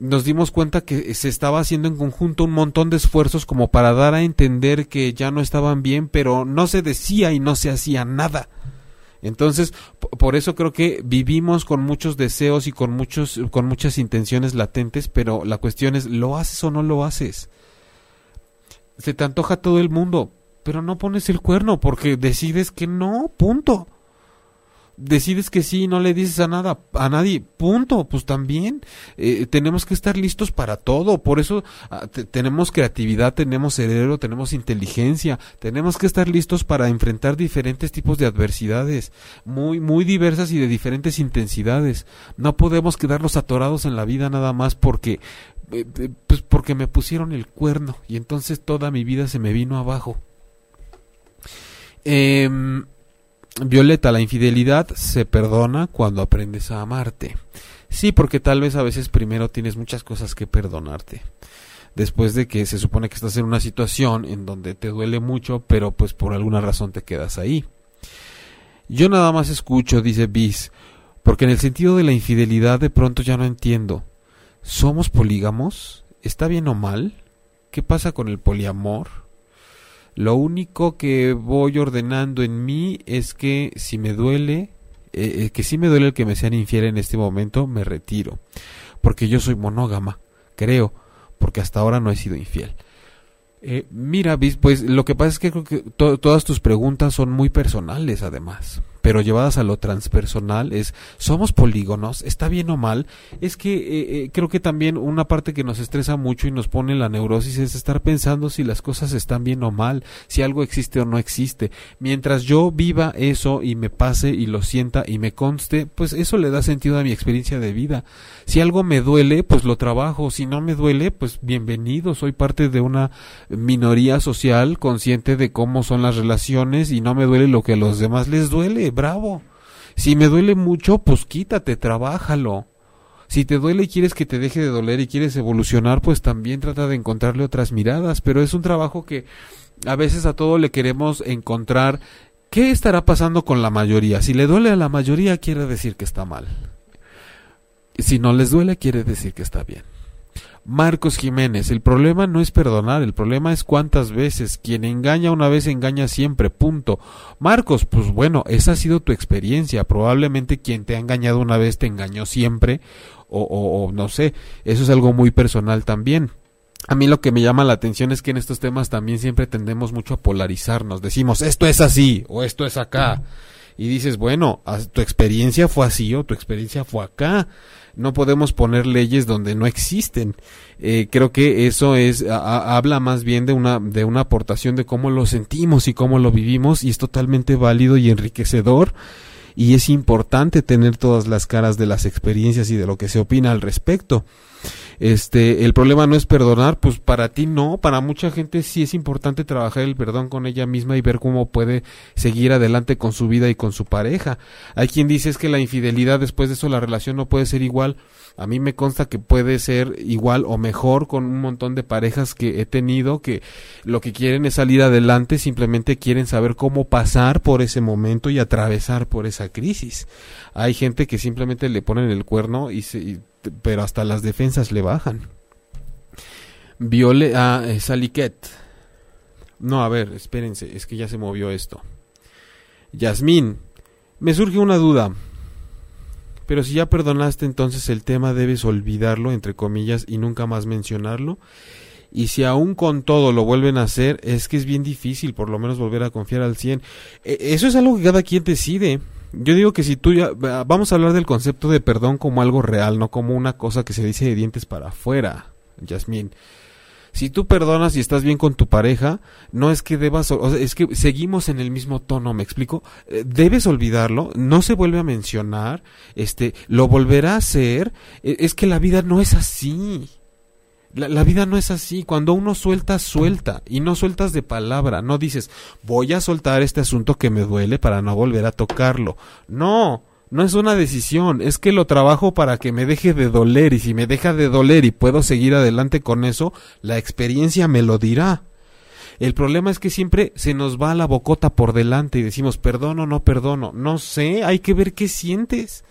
nos dimos cuenta que se estaba haciendo en conjunto un montón de esfuerzos como para dar a entender que ya no estaban bien, pero no se decía y no se hacía nada. Entonces, por eso creo que vivimos con muchos deseos y con muchos con muchas intenciones latentes, pero la cuestión es ¿lo haces o no lo haces? Se te antoja todo el mundo, pero no pones el cuerno porque decides que no, punto decides que sí no le dices a nada a nadie punto pues también eh, tenemos que estar listos para todo por eso ah, tenemos creatividad tenemos cerebro tenemos inteligencia tenemos que estar listos para enfrentar diferentes tipos de adversidades muy muy diversas y de diferentes intensidades. No podemos quedarnos atorados en la vida nada más porque eh, eh, pues porque me pusieron el cuerno y entonces toda mi vida se me vino abajo. Eh, Violeta, la infidelidad se perdona cuando aprendes a amarte. Sí, porque tal vez a veces primero tienes muchas cosas que perdonarte. Después de que se supone que estás en una situación en donde te duele mucho, pero pues por alguna razón te quedas ahí. Yo nada más escucho, dice Bis, porque en el sentido de la infidelidad de pronto ya no entiendo. ¿Somos polígamos? ¿Está bien o mal? ¿Qué pasa con el poliamor? Lo único que voy ordenando en mí es que si me duele, eh, eh, que si me duele el que me sean infiel en este momento, me retiro. Porque yo soy monógama, creo, porque hasta ahora no he sido infiel. Eh, mira, pues lo que pasa es que creo que todas tus preguntas son muy personales además pero llevadas a lo transpersonal es somos polígonos está bien o mal es que eh, eh, creo que también una parte que nos estresa mucho y nos pone la neurosis es estar pensando si las cosas están bien o mal si algo existe o no existe. Mientras yo viva eso y me pase y lo sienta y me conste pues eso le da sentido a mi experiencia de vida. Si algo me duele pues lo trabajo si no me duele pues bienvenido soy parte de una minoría social consciente de cómo son las relaciones y no me duele lo que a los demás les duele bravo. Si me duele mucho, pues quítate, trabájalo. Si te duele y quieres que te deje de doler y quieres evolucionar, pues también trata de encontrarle otras miradas. Pero es un trabajo que a veces a todo le queremos encontrar qué estará pasando con la mayoría. Si le duele a la mayoría, quiere decir que está mal. Si no les duele, quiere decir que está bien. Marcos Jiménez, el problema no es perdonar, el problema es cuántas veces. Quien engaña una vez engaña siempre, punto. Marcos, pues bueno, esa ha sido tu experiencia. Probablemente quien te ha engañado una vez te engañó siempre, o, o, no sé, eso es algo muy personal también. A mí lo que me llama la atención es que en estos temas también siempre tendemos mucho a polarizarnos. Decimos, esto es así o esto es acá. Y dices, bueno, tu experiencia fue así o tu experiencia fue acá no podemos poner leyes donde no existen. Eh, creo que eso es habla más bien de una de una aportación de cómo lo sentimos y cómo lo vivimos y es totalmente válido y enriquecedor y es importante tener todas las caras de las experiencias y de lo que se opina al respecto. Este, el problema no es perdonar, pues para ti no, para mucha gente sí es importante trabajar el perdón con ella misma y ver cómo puede seguir adelante con su vida y con su pareja. Hay quien dice es que la infidelidad después de eso la relación no puede ser igual. A mí me consta que puede ser igual o mejor con un montón de parejas que he tenido que lo que quieren es salir adelante, simplemente quieren saber cómo pasar por ese momento y atravesar por esa crisis. Hay gente que simplemente le ponen el cuerno y, se, pero hasta las defensas le bajan. Viole a ah, Saliquet. No, a ver, espérense, es que ya se movió esto. Yasmín, me surge una duda. Pero si ya perdonaste, entonces el tema debes olvidarlo, entre comillas, y nunca más mencionarlo. Y si aún con todo lo vuelven a hacer, es que es bien difícil por lo menos volver a confiar al 100. E, eso es algo que cada quien decide. Yo digo que si tú ya vamos a hablar del concepto de perdón como algo real, no como una cosa que se dice de dientes para afuera, Yasmín. Si tú perdonas y estás bien con tu pareja, no es que debas, o sea, es que seguimos en el mismo tono, ¿me explico? Eh, debes olvidarlo, no se vuelve a mencionar, este, lo volverá a hacer, e, es que la vida no es así. La, vida no es así. Cuando uno suelta, suelta. Y no sueltas de palabra. No dices, voy a soltar este asunto que me duele para no volver a tocarlo. No, no es una decisión. Es que lo trabajo para que me deje de doler. Y si me deja de doler y puedo seguir adelante con eso, la experiencia me lo dirá. El problema es que siempre se nos va la bocota por delante y decimos, perdono, no perdono. No sé, hay que ver qué sientes.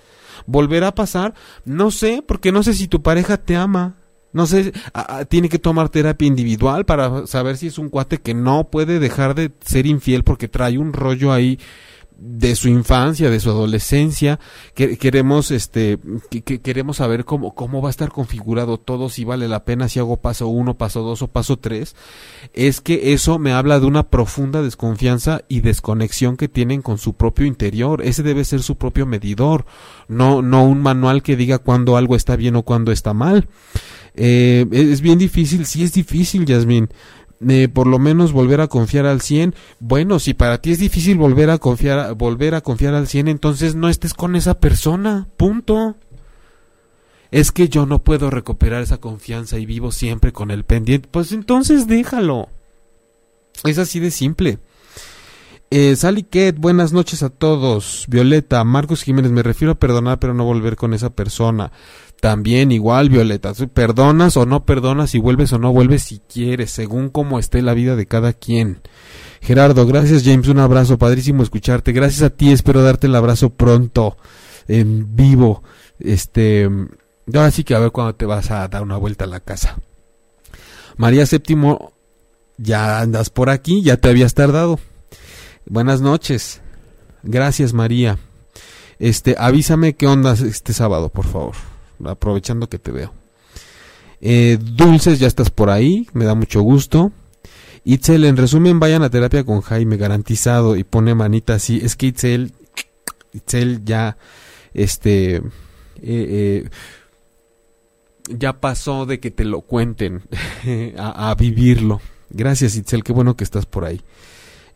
¿Volverá a pasar? No sé, porque no sé si tu pareja te ama. No sé, tiene que tomar terapia individual para saber si es un cuate que no puede dejar de ser infiel porque trae un rollo ahí de su infancia, de su adolescencia, que, queremos este que, queremos saber cómo cómo va a estar configurado todo, si vale la pena si hago paso uno, paso dos o paso tres, es que eso me habla de una profunda desconfianza y desconexión que tienen con su propio interior. Ese debe ser su propio medidor, no no un manual que diga cuándo algo está bien o cuándo está mal. Eh, es bien difícil, sí es difícil, Yasmín. Eh, por lo menos volver a confiar al 100. Bueno, si para ti es difícil volver a confiar, volver a confiar al 100, entonces no estés con esa persona. Punto. Es que yo no puedo recuperar esa confianza y vivo siempre con el pendiente. Pues entonces déjalo. Es así de simple. Eh, Sally Ket, buenas noches a todos. Violeta, Marcos Jiménez, me refiero a perdonar pero no volver con esa persona. También igual, Violeta, perdonas o no perdonas y vuelves o no vuelves si quieres, según cómo esté la vida de cada quien. Gerardo, gracias James, un abrazo, padrísimo escucharte. Gracias a ti, espero darte el abrazo pronto, en vivo. Este, ahora sí que a ver cuándo te vas a dar una vuelta a la casa. María Séptimo, ya andas por aquí, ya te habías tardado. Buenas noches. Gracias, María. Este, avísame qué onda este sábado, por favor. Aprovechando que te veo. Eh, Dulces, ya estás por ahí, me da mucho gusto. Itzel, en resumen, vayan a terapia con Jaime, garantizado, y pone manita así. Es que Itzel, ya, este, eh, eh, ya pasó de que te lo cuenten a, a vivirlo. Gracias, Itzel, qué bueno que estás por ahí.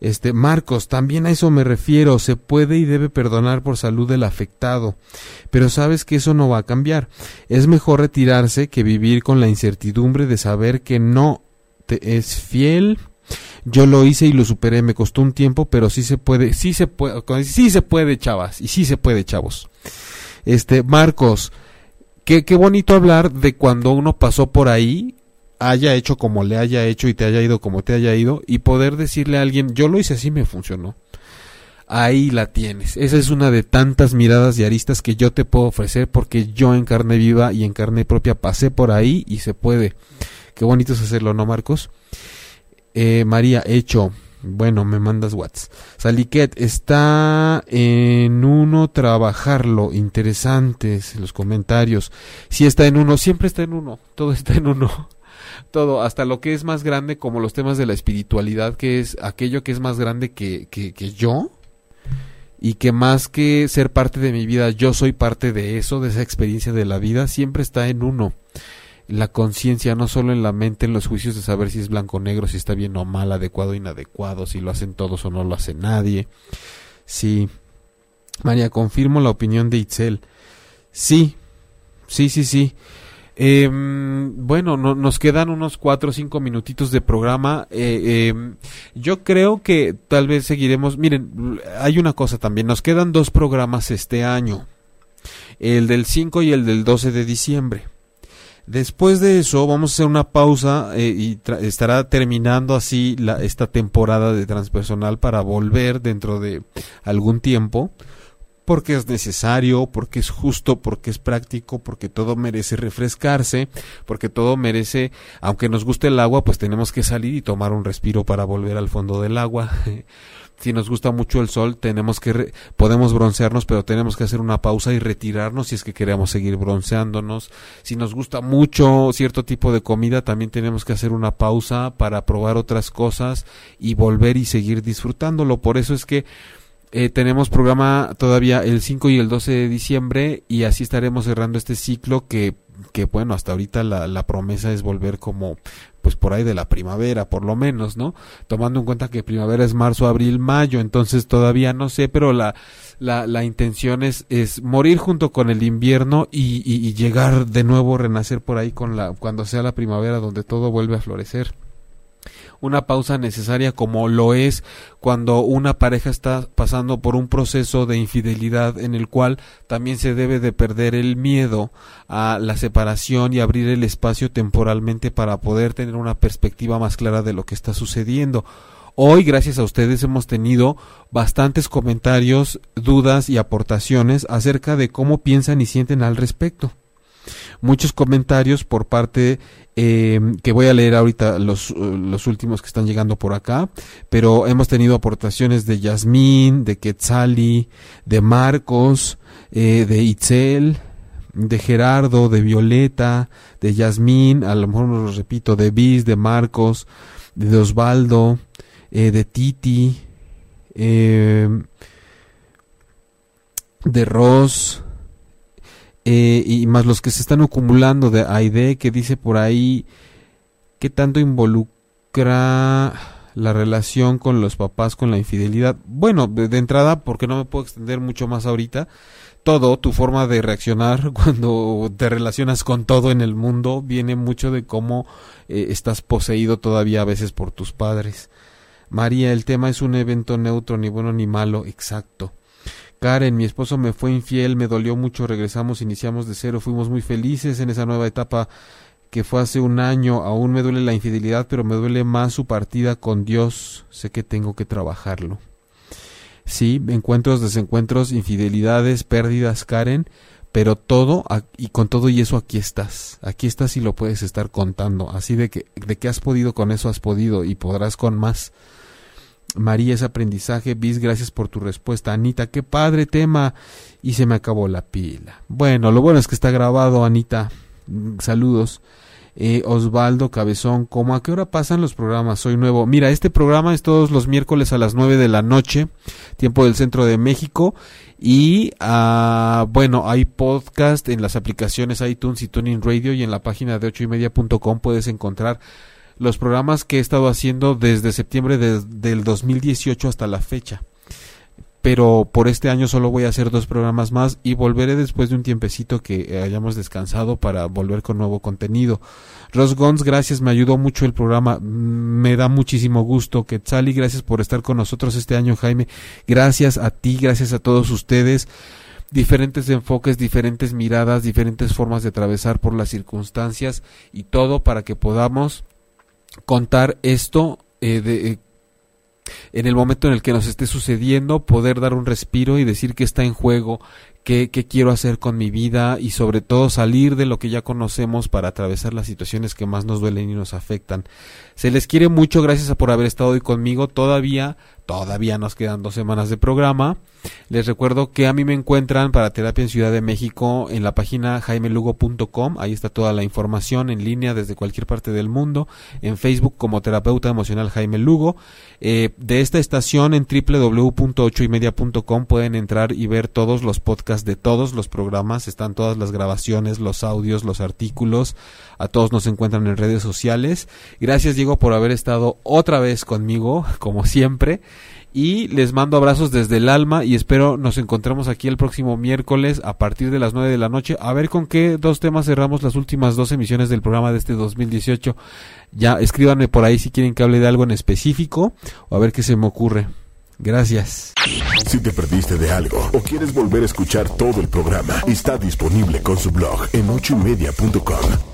Este, Marcos, también a eso me refiero, se puede y debe perdonar por salud del afectado, pero sabes que eso no va a cambiar. Es mejor retirarse que vivir con la incertidumbre de saber que no te es fiel. Yo lo hice y lo superé, me costó un tiempo, pero sí se puede, sí se puede, sí se puede, chavas, y sí se puede, chavos. Este, Marcos, qué, qué bonito hablar de cuando uno pasó por ahí haya hecho como le haya hecho y te haya ido como te haya ido y poder decirle a alguien, yo lo hice así, me funcionó. Ahí la tienes. Esa es una de tantas miradas y aristas que yo te puedo ofrecer porque yo en carne viva y en carne propia pasé por ahí y se puede. Qué bonito es hacerlo, ¿no, Marcos? Eh, María, hecho. Bueno, me mandas Whats. Saliquet, está en uno trabajarlo. Interesantes los comentarios. Si está en uno, siempre está en uno. Todo está en uno todo, hasta lo que es más grande, como los temas de la espiritualidad, que es aquello que es más grande que, que, que yo, y que más que ser parte de mi vida, yo soy parte de eso, de esa experiencia de la vida, siempre está en uno. La conciencia, no solo en la mente, en los juicios de saber si es blanco o negro, si está bien o mal, adecuado o inadecuado, si lo hacen todos o no lo hace nadie. Sí. María, confirmo la opinión de Itzel. Sí, sí, sí, sí. Eh, bueno, no, nos quedan unos cuatro o cinco minutitos de programa. Eh, em, yo creo que tal vez seguiremos. Miren, hay una cosa también. Nos quedan dos programas este año: el del 5 y el del 12 de diciembre. Después de eso vamos a hacer una pausa eh, y estará terminando así la, esta temporada de transpersonal para volver dentro de algún tiempo porque es necesario, porque es justo, porque es práctico, porque todo merece refrescarse, porque todo merece, aunque nos guste el agua, pues tenemos que salir y tomar un respiro para volver al fondo del agua. si nos gusta mucho el sol, tenemos que podemos broncearnos, pero tenemos que hacer una pausa y retirarnos si es que queremos seguir bronceándonos. Si nos gusta mucho cierto tipo de comida, también tenemos que hacer una pausa para probar otras cosas y volver y seguir disfrutándolo. Por eso es que eh, tenemos programa todavía el 5 y el 12 de diciembre y así estaremos cerrando este ciclo que, que bueno, hasta ahorita la, la promesa es volver como pues por ahí de la primavera, por lo menos, ¿no? Tomando en cuenta que primavera es marzo, abril, mayo, entonces todavía no sé, pero la, la, la intención es, es morir junto con el invierno y, y, y llegar de nuevo, renacer por ahí con la, cuando sea la primavera donde todo vuelve a florecer una pausa necesaria como lo es cuando una pareja está pasando por un proceso de infidelidad en el cual también se debe de perder el miedo a la separación y abrir el espacio temporalmente para poder tener una perspectiva más clara de lo que está sucediendo. Hoy, gracias a ustedes, hemos tenido bastantes comentarios, dudas y aportaciones acerca de cómo piensan y sienten al respecto muchos comentarios por parte eh, que voy a leer ahorita los, los últimos que están llegando por acá, pero hemos tenido aportaciones de Yasmín, de Quetzali, de Marcos, eh, de Itzel, de Gerardo, de Violeta, de Yasmín, a lo mejor no lo repito, de Bis, de Marcos, de Osvaldo, eh, de Titi, eh, de Ross, eh, y más los que se están acumulando de Aide que dice por ahí que tanto involucra la relación con los papás con la infidelidad. Bueno, de, entrada, porque no me puedo extender mucho más ahorita, todo, tu forma de reaccionar cuando te relacionas con todo en el mundo, viene mucho de cómo eh, estás poseído todavía a veces por tus padres. María, el tema es un evento neutro, ni bueno ni malo, exacto. Karen, mi esposo me fue infiel, me dolió mucho, regresamos, iniciamos de cero, fuimos muy felices en esa nueva etapa que fue hace un año, aún me duele la infidelidad, pero me duele más su partida con Dios, sé que tengo que trabajarlo. Sí, encuentros, desencuentros, infidelidades, pérdidas, Karen, pero todo, y con todo y eso aquí estás, aquí estás y lo puedes estar contando, así de que, de que has podido con eso has podido y podrás con más. María, es aprendizaje. Bis, gracias por tu respuesta. Anita, qué padre tema. Y se me acabó la pila. Bueno, lo bueno es que está grabado, Anita. Mm, saludos. Eh, Osvaldo Cabezón, ¿cómo a qué hora pasan los programas? Soy nuevo. Mira, este programa es todos los miércoles a las 9 de la noche, tiempo del centro de México. Y ah, bueno, hay podcast en las aplicaciones iTunes y Tuning Radio y en la página de ocho y puedes encontrar los programas que he estado haciendo desde septiembre del 2018 hasta la fecha. Pero por este año solo voy a hacer dos programas más y volveré después de un tiempecito que hayamos descansado para volver con nuevo contenido. Ross Gons, gracias, me ayudó mucho el programa, me da muchísimo gusto. que Quetzali, gracias por estar con nosotros este año, Jaime. Gracias a ti, gracias a todos ustedes diferentes enfoques, diferentes miradas, diferentes formas de atravesar por las circunstancias y todo para que podamos contar esto eh, de, eh, en el momento en el que nos esté sucediendo, poder dar un respiro y decir que está en juego, qué, qué quiero hacer con mi vida y sobre todo salir de lo que ya conocemos para atravesar las situaciones que más nos duelen y nos afectan. Se les quiere mucho, gracias por haber estado hoy conmigo. Todavía, todavía nos quedan dos semanas de programa. Les recuerdo que a mí me encuentran para terapia en Ciudad de México en la página jaimelugo.com. Ahí está toda la información en línea desde cualquier parte del mundo. En Facebook como terapeuta emocional Jaime Lugo. Eh, de esta estación en www.ochoymedia.com pueden entrar y ver todos los podcasts podcast de todos los programas, están todas las grabaciones, los audios, los artículos, a todos nos encuentran en redes sociales. Gracias Diego por haber estado otra vez conmigo, como siempre. Y les mando abrazos desde el alma y espero nos encontremos aquí el próximo miércoles a partir de las 9 de la noche. A ver con qué dos temas cerramos las últimas dos emisiones del programa de este 2018. Ya escríbanme por ahí si quieren que hable de algo en específico o a ver qué se me ocurre. Gracias. Si te perdiste de algo o quieres volver a escuchar todo el programa, está disponible con su blog en ochoymedia.com